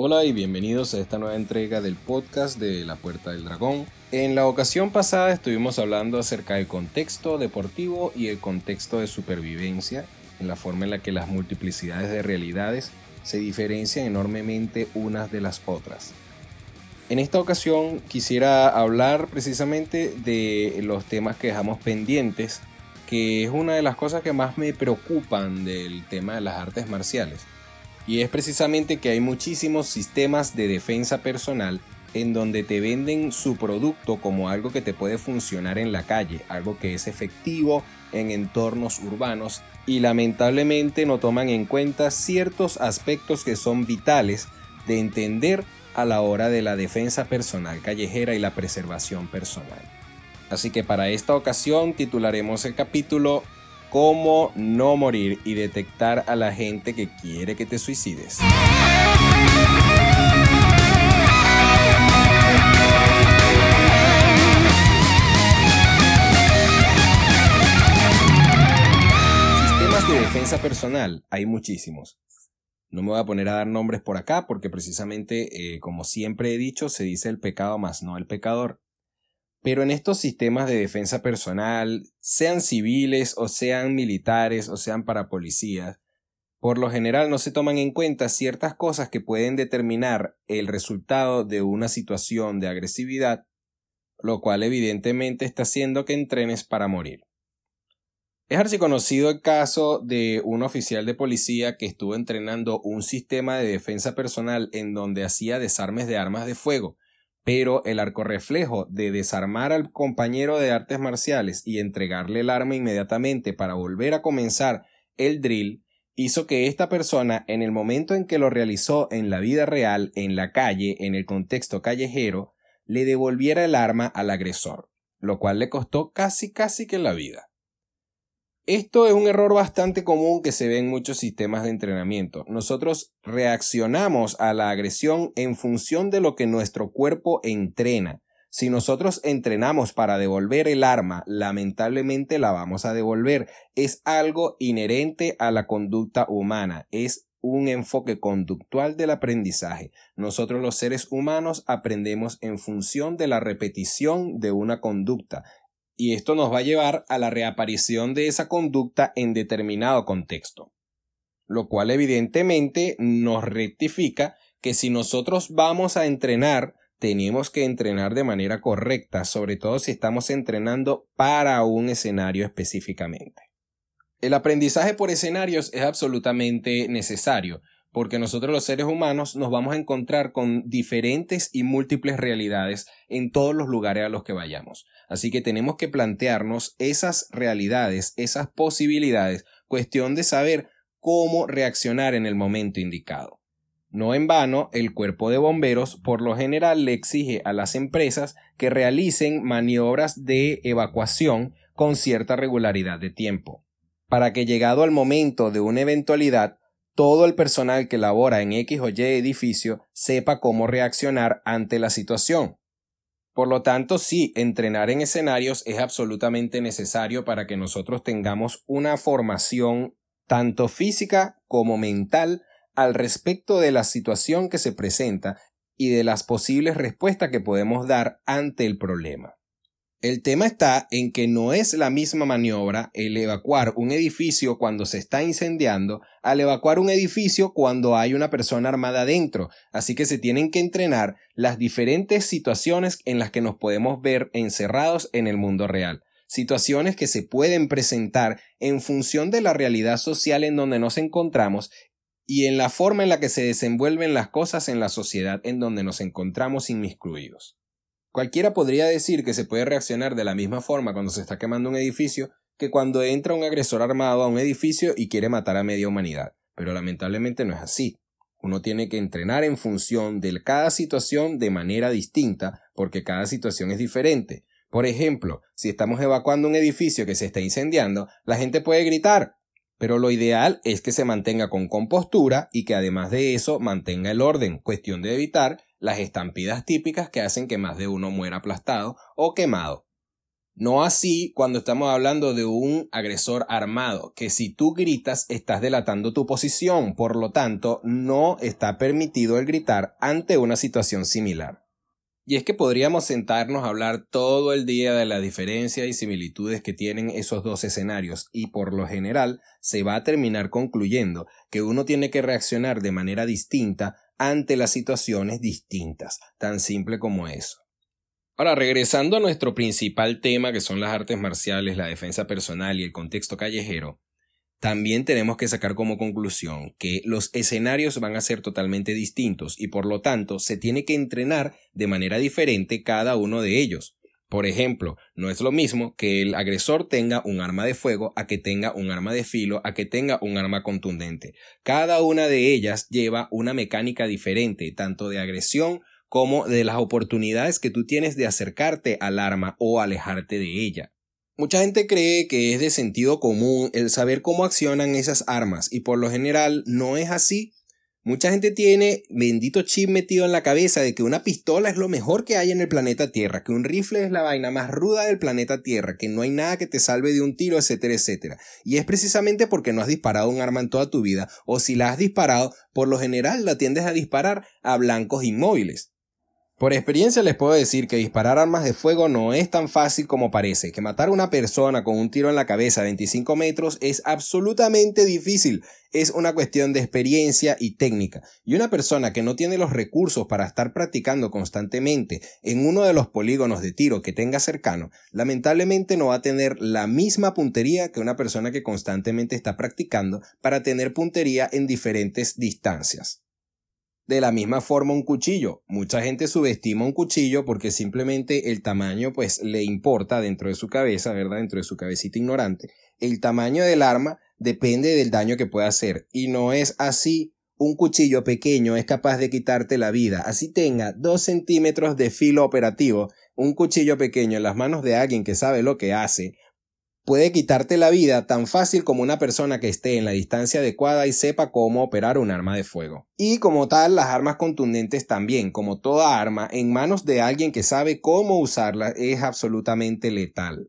Hola y bienvenidos a esta nueva entrega del podcast de La Puerta del Dragón. En la ocasión pasada estuvimos hablando acerca del contexto deportivo y el contexto de supervivencia, en la forma en la que las multiplicidades de realidades se diferencian enormemente unas de las otras. En esta ocasión quisiera hablar precisamente de los temas que dejamos pendientes, que es una de las cosas que más me preocupan del tema de las artes marciales y es precisamente que hay muchísimos sistemas de defensa personal en donde te venden su producto como algo que te puede funcionar en la calle, algo que es efectivo en entornos urbanos y lamentablemente no toman en cuenta ciertos aspectos que son vitales de entender a la hora de la defensa personal callejera y la preservación personal. Así que para esta ocasión titularemos el capítulo cómo no morir y detectar a la gente que quiere que te suicides. Sistemas de defensa personal hay muchísimos. No me voy a poner a dar nombres por acá porque precisamente, eh, como siempre he dicho, se dice el pecado más no el pecador. Pero en estos sistemas de defensa personal, sean civiles o sean militares o sean para policías, por lo general no se toman en cuenta ciertas cosas que pueden determinar el resultado de una situación de agresividad, lo cual evidentemente está haciendo que entrenes para morir. Es archiconocido el caso de un oficial de policía que estuvo entrenando un sistema de defensa personal en donde hacía desarmes de armas de fuego, pero el arco reflejo de desarmar al compañero de artes marciales y entregarle el arma inmediatamente para volver a comenzar el drill hizo que esta persona en el momento en que lo realizó en la vida real, en la calle, en el contexto callejero, le devolviera el arma al agresor, lo cual le costó casi casi que la vida. Esto es un error bastante común que se ve en muchos sistemas de entrenamiento. Nosotros reaccionamos a la agresión en función de lo que nuestro cuerpo entrena. Si nosotros entrenamos para devolver el arma, lamentablemente la vamos a devolver. Es algo inherente a la conducta humana. Es un enfoque conductual del aprendizaje. Nosotros los seres humanos aprendemos en función de la repetición de una conducta y esto nos va a llevar a la reaparición de esa conducta en determinado contexto. Lo cual evidentemente nos rectifica que si nosotros vamos a entrenar, tenemos que entrenar de manera correcta, sobre todo si estamos entrenando para un escenario específicamente. El aprendizaje por escenarios es absolutamente necesario, porque nosotros los seres humanos nos vamos a encontrar con diferentes y múltiples realidades en todos los lugares a los que vayamos. Así que tenemos que plantearnos esas realidades, esas posibilidades, cuestión de saber cómo reaccionar en el momento indicado. No en vano, el cuerpo de bomberos por lo general le exige a las empresas que realicen maniobras de evacuación con cierta regularidad de tiempo, para que llegado al momento de una eventualidad todo el personal que labora en X o Y edificio sepa cómo reaccionar ante la situación. Por lo tanto, sí, entrenar en escenarios es absolutamente necesario para que nosotros tengamos una formación tanto física como mental al respecto de la situación que se presenta y de las posibles respuestas que podemos dar ante el problema. El tema está en que no es la misma maniobra el evacuar un edificio cuando se está incendiando al evacuar un edificio cuando hay una persona armada dentro, así que se tienen que entrenar las diferentes situaciones en las que nos podemos ver encerrados en el mundo real, situaciones que se pueden presentar en función de la realidad social en donde nos encontramos y en la forma en la que se desenvuelven las cosas en la sociedad en donde nos encontramos inmiscuidos. Cualquiera podría decir que se puede reaccionar de la misma forma cuando se está quemando un edificio que cuando entra un agresor armado a un edificio y quiere matar a media humanidad, pero lamentablemente no es así. Uno tiene que entrenar en función de cada situación de manera distinta, porque cada situación es diferente. Por ejemplo, si estamos evacuando un edificio que se está incendiando, la gente puede gritar, pero lo ideal es que se mantenga con compostura y que además de eso mantenga el orden, cuestión de evitar las estampidas típicas que hacen que más de uno muera aplastado o quemado. No así cuando estamos hablando de un agresor armado, que si tú gritas estás delatando tu posición, por lo tanto no está permitido el gritar ante una situación similar. Y es que podríamos sentarnos a hablar todo el día de la diferencia y similitudes que tienen esos dos escenarios y por lo general se va a terminar concluyendo que uno tiene que reaccionar de manera distinta ante las situaciones distintas, tan simple como eso. Ahora, regresando a nuestro principal tema, que son las artes marciales, la defensa personal y el contexto callejero, también tenemos que sacar como conclusión que los escenarios van a ser totalmente distintos y por lo tanto se tiene que entrenar de manera diferente cada uno de ellos. Por ejemplo, no es lo mismo que el agresor tenga un arma de fuego a que tenga un arma de filo, a que tenga un arma contundente. Cada una de ellas lleva una mecánica diferente, tanto de agresión como de las oportunidades que tú tienes de acercarte al arma o alejarte de ella. Mucha gente cree que es de sentido común el saber cómo accionan esas armas y por lo general no es así. Mucha gente tiene bendito chip metido en la cabeza de que una pistola es lo mejor que hay en el planeta Tierra, que un rifle es la vaina más ruda del planeta Tierra, que no hay nada que te salve de un tiro, etcétera, etcétera. Y es precisamente porque no has disparado un arma en toda tu vida, o si la has disparado, por lo general la tiendes a disparar a blancos inmóviles. Por experiencia les puedo decir que disparar armas de fuego no es tan fácil como parece, que matar a una persona con un tiro en la cabeza a 25 metros es absolutamente difícil, es una cuestión de experiencia y técnica, y una persona que no tiene los recursos para estar practicando constantemente en uno de los polígonos de tiro que tenga cercano, lamentablemente no va a tener la misma puntería que una persona que constantemente está practicando para tener puntería en diferentes distancias. De la misma forma un cuchillo. Mucha gente subestima un cuchillo porque simplemente el tamaño pues le importa dentro de su cabeza, ¿verdad? Dentro de su cabecita ignorante. El tamaño del arma depende del daño que pueda hacer y no es así. Un cuchillo pequeño es capaz de quitarte la vida. Así tenga dos centímetros de filo operativo, un cuchillo pequeño en las manos de alguien que sabe lo que hace puede quitarte la vida tan fácil como una persona que esté en la distancia adecuada y sepa cómo operar un arma de fuego. Y como tal, las armas contundentes también, como toda arma, en manos de alguien que sabe cómo usarla es absolutamente letal.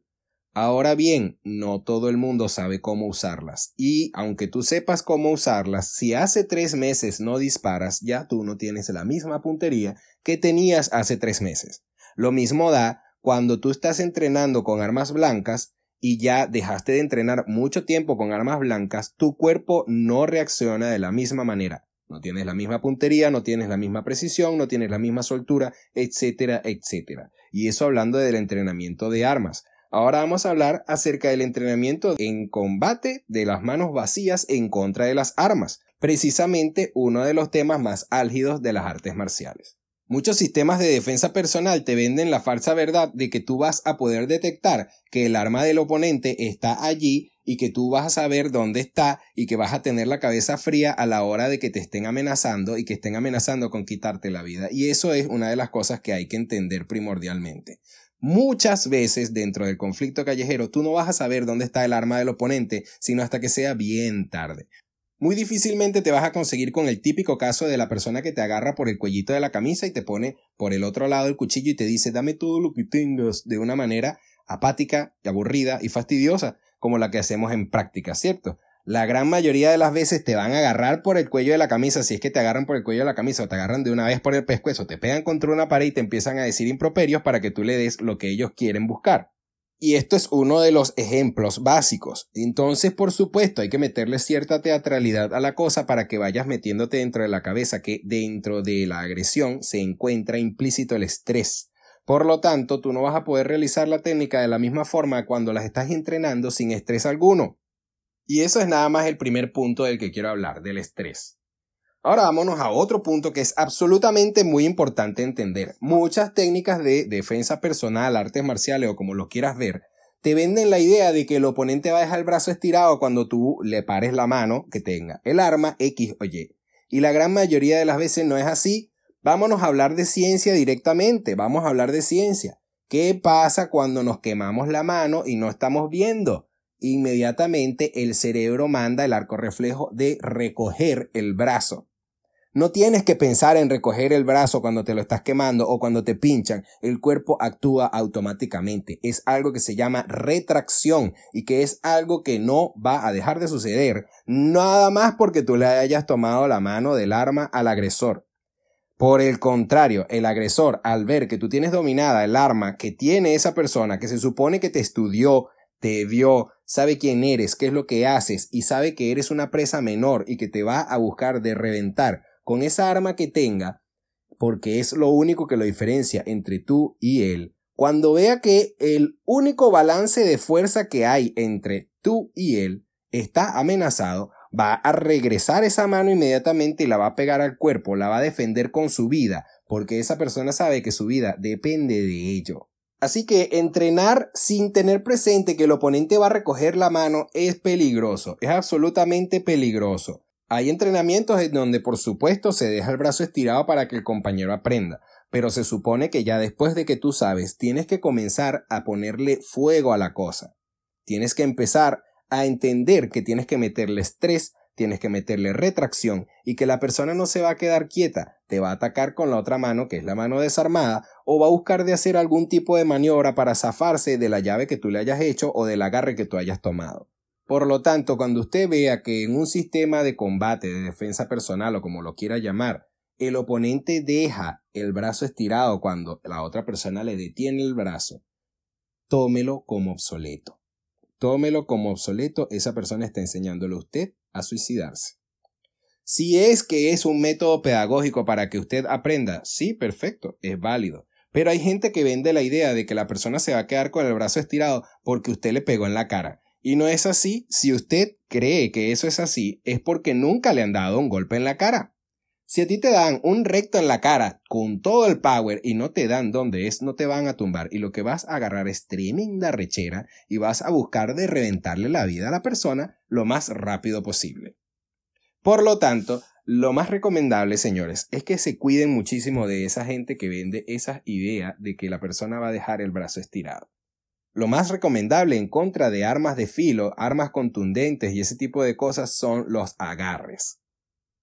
Ahora bien, no todo el mundo sabe cómo usarlas, y aunque tú sepas cómo usarlas, si hace tres meses no disparas, ya tú no tienes la misma puntería que tenías hace tres meses. Lo mismo da cuando tú estás entrenando con armas blancas, y ya dejaste de entrenar mucho tiempo con armas blancas, tu cuerpo no reacciona de la misma manera. No tienes la misma puntería, no tienes la misma precisión, no tienes la misma soltura, etcétera, etcétera. Y eso hablando del entrenamiento de armas. Ahora vamos a hablar acerca del entrenamiento en combate de las manos vacías en contra de las armas, precisamente uno de los temas más álgidos de las artes marciales. Muchos sistemas de defensa personal te venden la falsa verdad de que tú vas a poder detectar que el arma del oponente está allí y que tú vas a saber dónde está y que vas a tener la cabeza fría a la hora de que te estén amenazando y que estén amenazando con quitarte la vida. Y eso es una de las cosas que hay que entender primordialmente. Muchas veces dentro del conflicto callejero tú no vas a saber dónde está el arma del oponente sino hasta que sea bien tarde. Muy difícilmente te vas a conseguir con el típico caso de la persona que te agarra por el cuellito de la camisa y te pone por el otro lado el cuchillo y te dice dame todo lo que tengas de una manera apática y aburrida y fastidiosa, como la que hacemos en práctica, ¿cierto? La gran mayoría de las veces te van a agarrar por el cuello de la camisa, si es que te agarran por el cuello de la camisa o te agarran de una vez por el pescuezo, te pegan contra una pared y te empiezan a decir improperios para que tú le des lo que ellos quieren buscar. Y esto es uno de los ejemplos básicos. Entonces, por supuesto, hay que meterle cierta teatralidad a la cosa para que vayas metiéndote dentro de la cabeza que dentro de la agresión se encuentra implícito el estrés. Por lo tanto, tú no vas a poder realizar la técnica de la misma forma cuando las estás entrenando sin estrés alguno. Y eso es nada más el primer punto del que quiero hablar, del estrés. Ahora vámonos a otro punto que es absolutamente muy importante entender. Muchas técnicas de defensa personal, artes marciales o como lo quieras ver, te venden la idea de que el oponente va a dejar el brazo estirado cuando tú le pares la mano que tenga el arma X o Y. Y la gran mayoría de las veces no es así. Vámonos a hablar de ciencia directamente. Vamos a hablar de ciencia. ¿Qué pasa cuando nos quemamos la mano y no estamos viendo? Inmediatamente el cerebro manda el arco reflejo de recoger el brazo. No tienes que pensar en recoger el brazo cuando te lo estás quemando o cuando te pinchan. El cuerpo actúa automáticamente. Es algo que se llama retracción y que es algo que no va a dejar de suceder nada más porque tú le hayas tomado la mano del arma al agresor. Por el contrario, el agresor, al ver que tú tienes dominada el arma que tiene esa persona, que se supone que te estudió, te vio, sabe quién eres, qué es lo que haces y sabe que eres una presa menor y que te va a buscar de reventar con esa arma que tenga, porque es lo único que lo diferencia entre tú y él, cuando vea que el único balance de fuerza que hay entre tú y él está amenazado, va a regresar esa mano inmediatamente y la va a pegar al cuerpo, la va a defender con su vida, porque esa persona sabe que su vida depende de ello. Así que entrenar sin tener presente que el oponente va a recoger la mano es peligroso, es absolutamente peligroso. Hay entrenamientos en donde por supuesto se deja el brazo estirado para que el compañero aprenda, pero se supone que ya después de que tú sabes tienes que comenzar a ponerle fuego a la cosa. Tienes que empezar a entender que tienes que meterle estrés, tienes que meterle retracción y que la persona no se va a quedar quieta, te va a atacar con la otra mano que es la mano desarmada o va a buscar de hacer algún tipo de maniobra para zafarse de la llave que tú le hayas hecho o del agarre que tú hayas tomado. Por lo tanto, cuando usted vea que en un sistema de combate, de defensa personal o como lo quiera llamar, el oponente deja el brazo estirado cuando la otra persona le detiene el brazo, tómelo como obsoleto. Tómelo como obsoleto, esa persona está enseñándole a usted a suicidarse. Si es que es un método pedagógico para que usted aprenda, sí, perfecto, es válido. Pero hay gente que vende la idea de que la persona se va a quedar con el brazo estirado porque usted le pegó en la cara. Y no es así. Si usted cree que eso es así, es porque nunca le han dado un golpe en la cara. Si a ti te dan un recto en la cara con todo el power y no te dan donde es, no te van a tumbar y lo que vas a agarrar es tremenda rechera y vas a buscar de reventarle la vida a la persona lo más rápido posible. Por lo tanto, lo más recomendable, señores, es que se cuiden muchísimo de esa gente que vende esa idea de que la persona va a dejar el brazo estirado. Lo más recomendable en contra de armas de filo, armas contundentes y ese tipo de cosas son los agarres.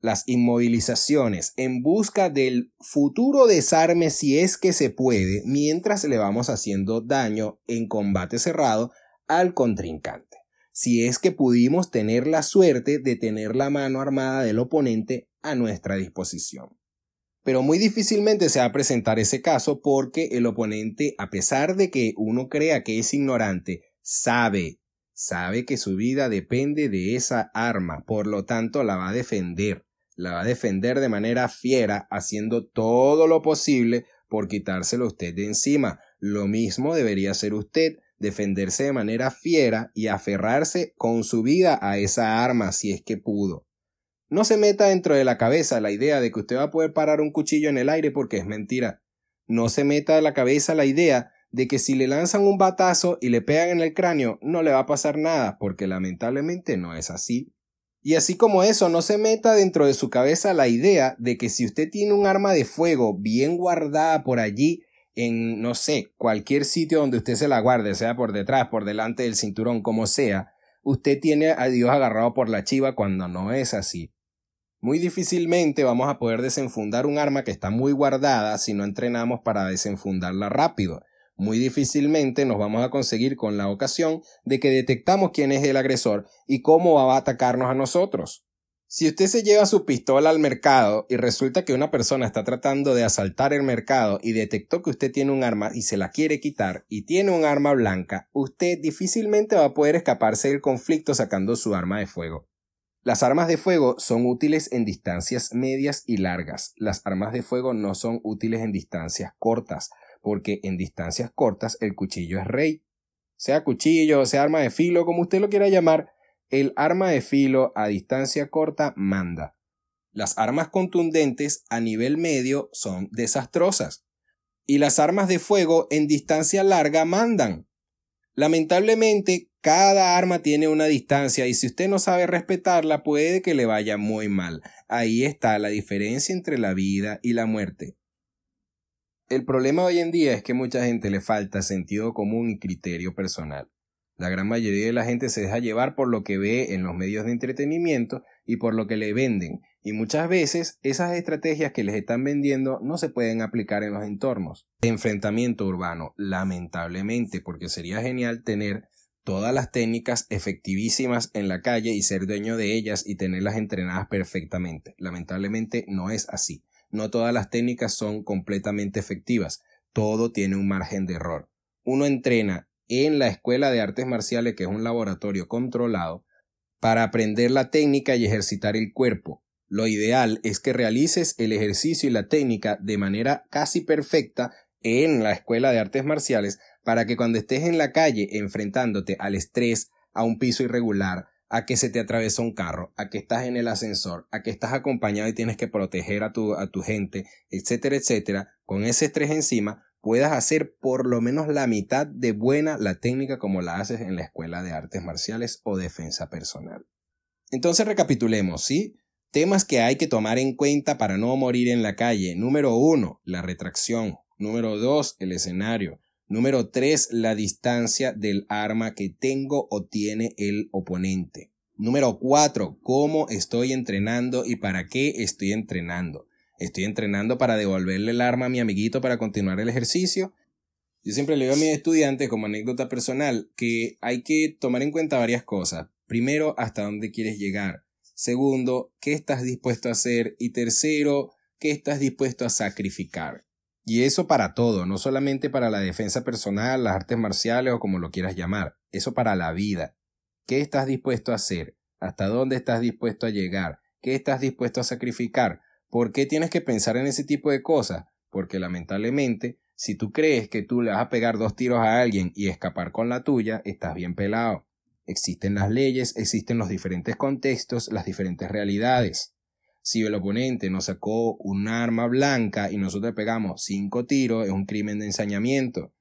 Las inmovilizaciones en busca del futuro desarme si es que se puede mientras le vamos haciendo daño en combate cerrado al contrincante. Si es que pudimos tener la suerte de tener la mano armada del oponente a nuestra disposición pero muy difícilmente se va a presentar ese caso porque el oponente, a pesar de que uno crea que es ignorante, sabe, sabe que su vida depende de esa arma, por lo tanto la va a defender, la va a defender de manera fiera, haciendo todo lo posible por quitárselo usted de encima. Lo mismo debería hacer usted, defenderse de manera fiera y aferrarse con su vida a esa arma si es que pudo. No se meta dentro de la cabeza la idea de que usted va a poder parar un cuchillo en el aire porque es mentira. No se meta en la cabeza la idea de que si le lanzan un batazo y le pegan en el cráneo no le va a pasar nada porque lamentablemente no es así. Y así como eso, no se meta dentro de su cabeza la idea de que si usted tiene un arma de fuego bien guardada por allí, en, no sé, cualquier sitio donde usted se la guarde, sea por detrás, por delante del cinturón, como sea, usted tiene a Dios agarrado por la chiva cuando no es así. Muy difícilmente vamos a poder desenfundar un arma que está muy guardada si no entrenamos para desenfundarla rápido. Muy difícilmente nos vamos a conseguir con la ocasión de que detectamos quién es el agresor y cómo va a atacarnos a nosotros. Si usted se lleva su pistola al mercado y resulta que una persona está tratando de asaltar el mercado y detectó que usted tiene un arma y se la quiere quitar y tiene un arma blanca, usted difícilmente va a poder escaparse del conflicto sacando su arma de fuego. Las armas de fuego son útiles en distancias medias y largas. Las armas de fuego no son útiles en distancias cortas, porque en distancias cortas el cuchillo es rey. Sea cuchillo, sea arma de filo, como usted lo quiera llamar, el arma de filo a distancia corta manda. Las armas contundentes a nivel medio son desastrosas. Y las armas de fuego en distancia larga mandan. Lamentablemente, cada arma tiene una distancia y si usted no sabe respetarla puede que le vaya muy mal. Ahí está la diferencia entre la vida y la muerte. El problema hoy en día es que mucha gente le falta sentido común y criterio personal. La gran mayoría de la gente se deja llevar por lo que ve en los medios de entretenimiento y por lo que le venden, Y muchas veces esas estrategias que les están vendiendo no se pueden aplicar en los entornos enfrentamiento urbano, lamentablemente, porque sería genial tener todas las técnicas efectivísimas en la calle y ser dueño de ellas y tenerlas entrenadas perfectamente. Lamentablemente no es así. No todas las técnicas son completamente efectivas. Todo tiene un margen de error. Uno entrena en la escuela de artes marciales, que es un laboratorio controlado, para aprender la técnica y ejercitar el cuerpo, lo ideal es que realices el ejercicio y la técnica de manera casi perfecta en la escuela de artes marciales para que cuando estés en la calle enfrentándote al estrés, a un piso irregular, a que se te atravesó un carro, a que estás en el ascensor, a que estás acompañado y tienes que proteger a tu, a tu gente, etcétera, etcétera, con ese estrés encima, puedas hacer por lo menos la mitad de buena la técnica como la haces en la escuela de artes marciales o defensa personal. Entonces recapitulemos, ¿sí? Temas que hay que tomar en cuenta para no morir en la calle. Número uno, la retracción. Número dos, el escenario. Número tres, la distancia del arma que tengo o tiene el oponente. Número cuatro, cómo estoy entrenando y para qué estoy entrenando. ¿Estoy entrenando para devolverle el arma a mi amiguito para continuar el ejercicio? Yo siempre le digo a mis estudiantes como anécdota personal que hay que tomar en cuenta varias cosas. Primero, hasta dónde quieres llegar. Segundo, ¿qué estás dispuesto a hacer? Y tercero, ¿qué estás dispuesto a sacrificar? Y eso para todo, no solamente para la defensa personal, las artes marciales o como lo quieras llamar, eso para la vida. ¿Qué estás dispuesto a hacer? ¿Hasta dónde estás dispuesto a llegar? ¿Qué estás dispuesto a sacrificar? ¿Por qué tienes que pensar en ese tipo de cosas? Porque lamentablemente, si tú crees que tú le vas a pegar dos tiros a alguien y escapar con la tuya, estás bien pelado. Existen las leyes, existen los diferentes contextos, las diferentes realidades. Si el oponente nos sacó un arma blanca y nosotros pegamos cinco tiros, es un crimen de ensañamiento.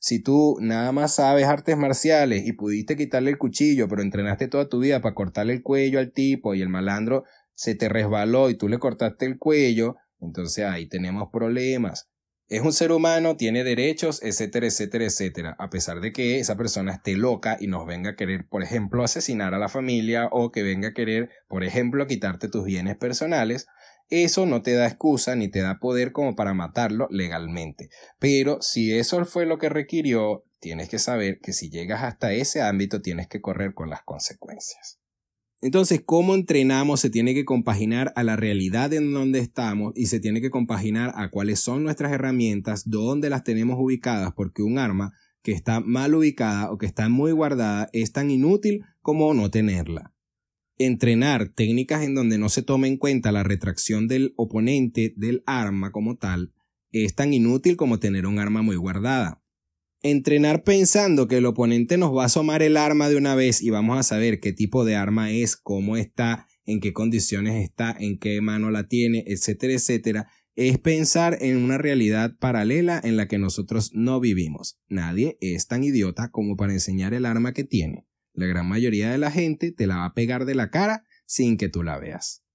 Si tú nada más sabes artes marciales y pudiste quitarle el cuchillo, pero entrenaste toda tu vida para cortarle el cuello al tipo y el malandro se te resbaló y tú le cortaste el cuello, entonces ahí tenemos problemas es un ser humano, tiene derechos, etcétera, etcétera, etcétera, a pesar de que esa persona esté loca y nos venga a querer, por ejemplo, asesinar a la familia o que venga a querer, por ejemplo, quitarte tus bienes personales, eso no te da excusa ni te da poder como para matarlo legalmente. Pero si eso fue lo que requirió, tienes que saber que si llegas hasta ese ámbito tienes que correr con las consecuencias. Entonces, ¿cómo entrenamos? Se tiene que compaginar a la realidad en donde estamos y se tiene que compaginar a cuáles son nuestras herramientas, dónde las tenemos ubicadas, porque un arma que está mal ubicada o que está muy guardada es tan inútil como no tenerla. Entrenar técnicas en donde no se tome en cuenta la retracción del oponente del arma como tal es tan inútil como tener un arma muy guardada. Entrenar pensando que el oponente nos va a asomar el arma de una vez y vamos a saber qué tipo de arma es, cómo está, en qué condiciones está, en qué mano la tiene, etcétera, etcétera, es pensar en una realidad paralela en la que nosotros no vivimos. Nadie es tan idiota como para enseñar el arma que tiene. La gran mayoría de la gente te la va a pegar de la cara sin que tú la veas.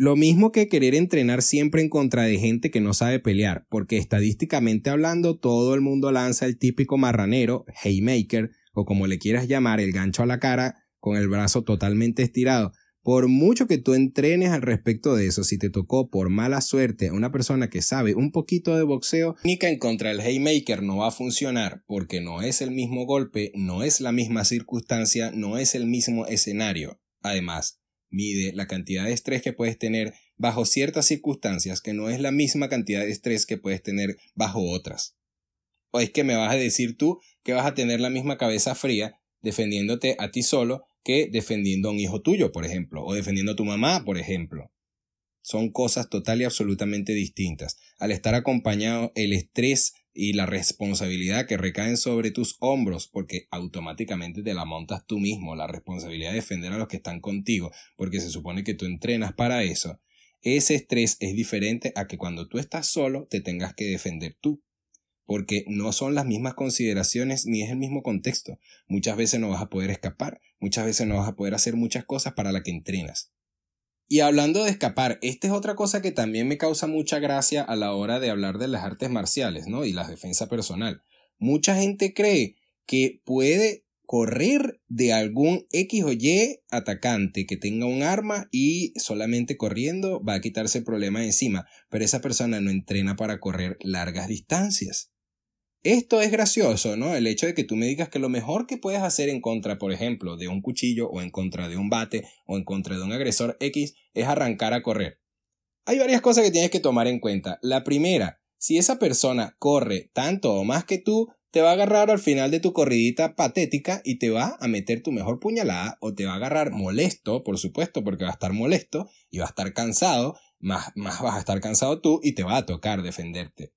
Lo mismo que querer entrenar siempre en contra de gente que no sabe pelear, porque estadísticamente hablando todo el mundo lanza el típico marranero, haymaker, o como le quieras llamar, el gancho a la cara con el brazo totalmente estirado. Por mucho que tú entrenes al respecto de eso, si te tocó por mala suerte a una persona que sabe un poquito de boxeo, técnica en contra del haymaker no va a funcionar porque no es el mismo golpe, no es la misma circunstancia, no es el mismo escenario. Además, mide la cantidad de estrés que puedes tener bajo ciertas circunstancias que no es la misma cantidad de estrés que puedes tener bajo otras. O es que me vas a decir tú que vas a tener la misma cabeza fría defendiéndote a ti solo que defendiendo a un hijo tuyo, por ejemplo, o defendiendo a tu mamá, por ejemplo. Son cosas total y absolutamente distintas. Al estar acompañado, el estrés y la responsabilidad que recaen sobre tus hombros, porque automáticamente te la montas tú mismo, la responsabilidad de defender a los que están contigo, porque se supone que tú entrenas para eso, ese estrés es diferente a que cuando tú estás solo te tengas que defender tú, porque no son las mismas consideraciones ni es el mismo contexto. Muchas veces no vas a poder escapar, muchas veces no vas a poder hacer muchas cosas para las que entrenas. Y hablando de escapar, esta es otra cosa que también me causa mucha gracia a la hora de hablar de las artes marciales, ¿no? Y la defensa personal. Mucha gente cree que puede correr de algún X o Y atacante que tenga un arma y solamente corriendo va a quitarse el problema encima, pero esa persona no entrena para correr largas distancias. Esto es gracioso, ¿no? El hecho de que tú me digas que lo mejor que puedes hacer en contra, por ejemplo, de un cuchillo o en contra de un bate o en contra de un agresor X es arrancar a correr. Hay varias cosas que tienes que tomar en cuenta. La primera, si esa persona corre tanto o más que tú, te va a agarrar al final de tu corridita patética y te va a meter tu mejor puñalada o te va a agarrar molesto, por supuesto, porque va a estar molesto y va a estar cansado, más, más vas a estar cansado tú y te va a tocar defenderte.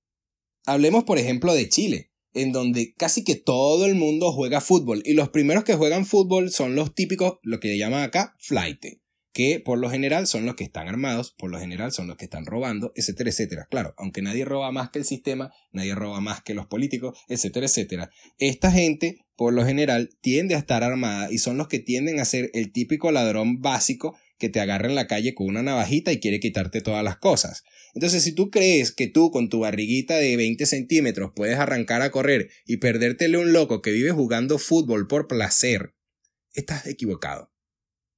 Hablemos, por ejemplo, de Chile, en donde casi que todo el mundo juega fútbol y los primeros que juegan fútbol son los típicos, lo que llaman acá, flight que por lo general son los que están armados, por lo general son los que están robando, etcétera, etcétera. Claro, aunque nadie roba más que el sistema, nadie roba más que los políticos, etcétera, etcétera. Esta gente, por lo general, tiende a estar armada y son los que tienden a ser el típico ladrón básico que te agarra en la calle con una navajita y quiere quitarte todas las cosas. Entonces, si tú crees que tú con tu barriguita de 20 centímetros puedes arrancar a correr y perdértele un loco que vive jugando fútbol por placer, estás equivocado.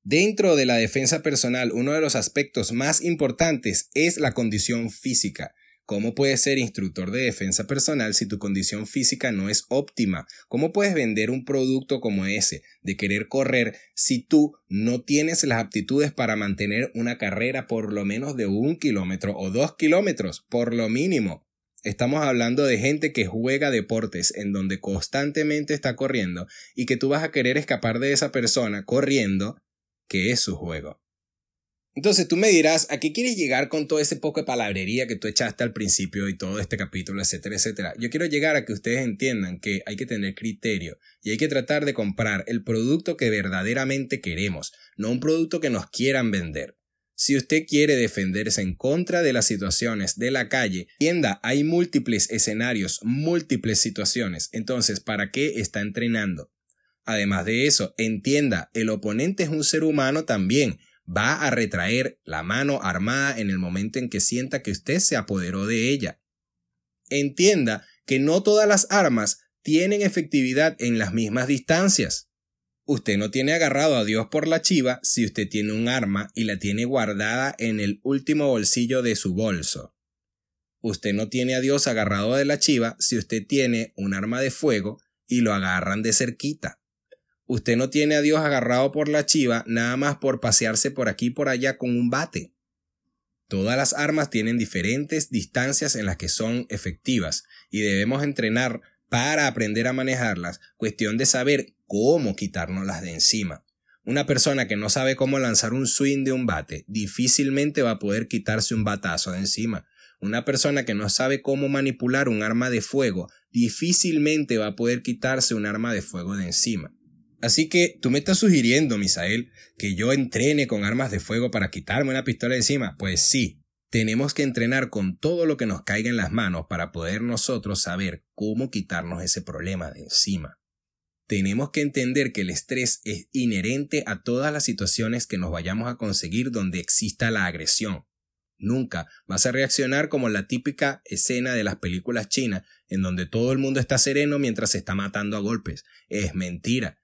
Dentro de la defensa personal, uno de los aspectos más importantes es la condición física. ¿Cómo puedes ser instructor de defensa personal si tu condición física no es óptima? ¿Cómo puedes vender un producto como ese, de querer correr, si tú no tienes las aptitudes para mantener una carrera por lo menos de un kilómetro o dos kilómetros, por lo mínimo? Estamos hablando de gente que juega deportes en donde constantemente está corriendo y que tú vas a querer escapar de esa persona corriendo que es su juego. Entonces tú me dirás, ¿a qué quieres llegar con todo ese poco de palabrería que tú echaste al principio y todo este capítulo, etcétera, etcétera? Yo quiero llegar a que ustedes entiendan que hay que tener criterio y hay que tratar de comprar el producto que verdaderamente queremos, no un producto que nos quieran vender. Si usted quiere defenderse en contra de las situaciones de la calle, tienda, hay múltiples escenarios, múltiples situaciones, entonces, ¿para qué está entrenando? Además de eso, entienda, el oponente es un ser humano también. Va a retraer la mano armada en el momento en que sienta que usted se apoderó de ella. Entienda que no todas las armas tienen efectividad en las mismas distancias. Usted no tiene agarrado a Dios por la chiva si usted tiene un arma y la tiene guardada en el último bolsillo de su bolso. Usted no tiene a Dios agarrado de la chiva si usted tiene un arma de fuego y lo agarran de cerquita. Usted no tiene a Dios agarrado por la chiva nada más por pasearse por aquí y por allá con un bate. Todas las armas tienen diferentes distancias en las que son efectivas y debemos entrenar para aprender a manejarlas, cuestión de saber cómo quitárnoslas de encima. Una persona que no sabe cómo lanzar un swing de un bate difícilmente va a poder quitarse un batazo de encima. Una persona que no sabe cómo manipular un arma de fuego difícilmente va a poder quitarse un arma de fuego de encima. Así que tú me estás sugiriendo, Misael, que yo entrene con armas de fuego para quitarme una pistola encima. Pues sí, tenemos que entrenar con todo lo que nos caiga en las manos para poder nosotros saber cómo quitarnos ese problema de encima. Tenemos que entender que el estrés es inherente a todas las situaciones que nos vayamos a conseguir donde exista la agresión. Nunca vas a reaccionar como la típica escena de las películas chinas, en donde todo el mundo está sereno mientras se está matando a golpes. Es mentira.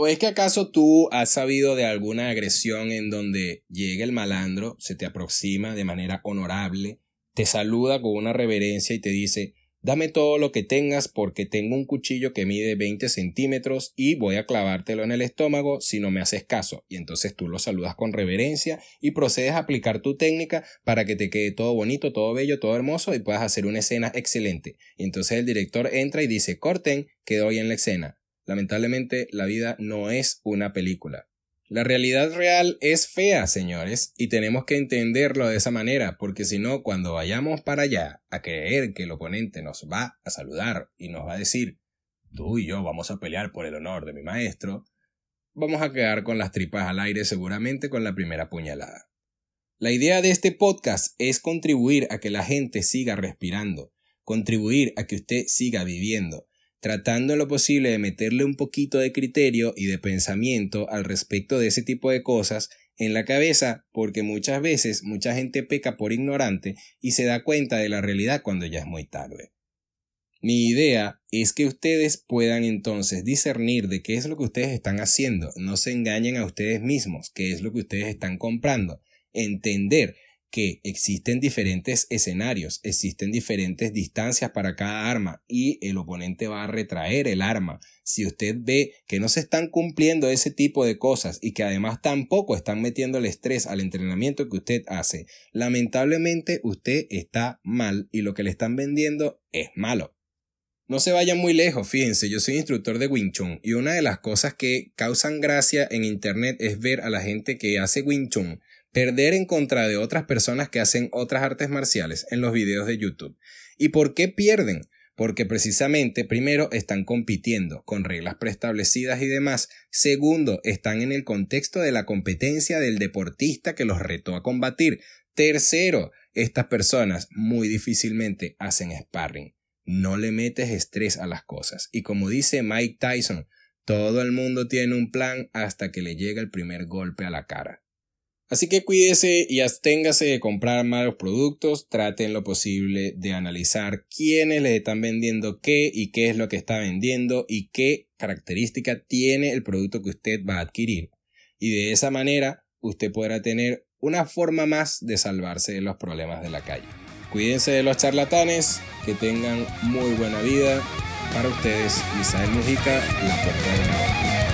¿O es que acaso tú has sabido de alguna agresión en donde llega el malandro, se te aproxima de manera honorable, te saluda con una reverencia y te dice Dame todo lo que tengas porque tengo un cuchillo que mide 20 centímetros y voy a clavártelo en el estómago si no me haces caso. Y entonces tú lo saludas con reverencia y procedes a aplicar tu técnica para que te quede todo bonito, todo bello, todo hermoso y puedas hacer una escena excelente. Y entonces el director entra y dice, corten, quedó bien la escena. Lamentablemente, la vida no es una película. La realidad real es fea, señores, y tenemos que entenderlo de esa manera, porque si no, cuando vayamos para allá a creer que el oponente nos va a saludar y nos va a decir, tú y yo vamos a pelear por el honor de mi maestro, vamos a quedar con las tripas al aire seguramente con la primera puñalada. La idea de este podcast es contribuir a que la gente siga respirando, contribuir a que usted siga viviendo, tratando en lo posible de meterle un poquito de criterio y de pensamiento al respecto de ese tipo de cosas en la cabeza, porque muchas veces mucha gente peca por ignorante y se da cuenta de la realidad cuando ya es muy tarde. Mi idea es que ustedes puedan entonces discernir de qué es lo que ustedes están haciendo, no se engañen a ustedes mismos, qué es lo que ustedes están comprando, entender que existen diferentes escenarios, existen diferentes distancias para cada arma y el oponente va a retraer el arma. Si usted ve que no se están cumpliendo ese tipo de cosas y que además tampoco están metiendo el estrés al entrenamiento que usted hace, lamentablemente usted está mal y lo que le están vendiendo es malo. No se vayan muy lejos, fíjense, yo soy instructor de Wing Chun y una de las cosas que causan gracia en internet es ver a la gente que hace Wing Chun perder en contra de otras personas que hacen otras artes marciales en los videos de YouTube. ¿Y por qué pierden? Porque precisamente, primero, están compitiendo con reglas preestablecidas y demás. Segundo, están en el contexto de la competencia del deportista que los retó a combatir. Tercero, estas personas muy difícilmente hacen sparring no le metes estrés a las cosas. Y como dice Mike Tyson, todo el mundo tiene un plan hasta que le llega el primer golpe a la cara. Así que cuídese y absténgase de comprar malos productos, traten lo posible de analizar quiénes le están vendiendo qué y qué es lo que está vendiendo y qué característica tiene el producto que usted va a adquirir. Y de esa manera usted podrá tener una forma más de salvarse de los problemas de la calle. Cuídense de los charlatanes, que tengan muy buena vida. Para ustedes, Misael Mujica, La Puerta de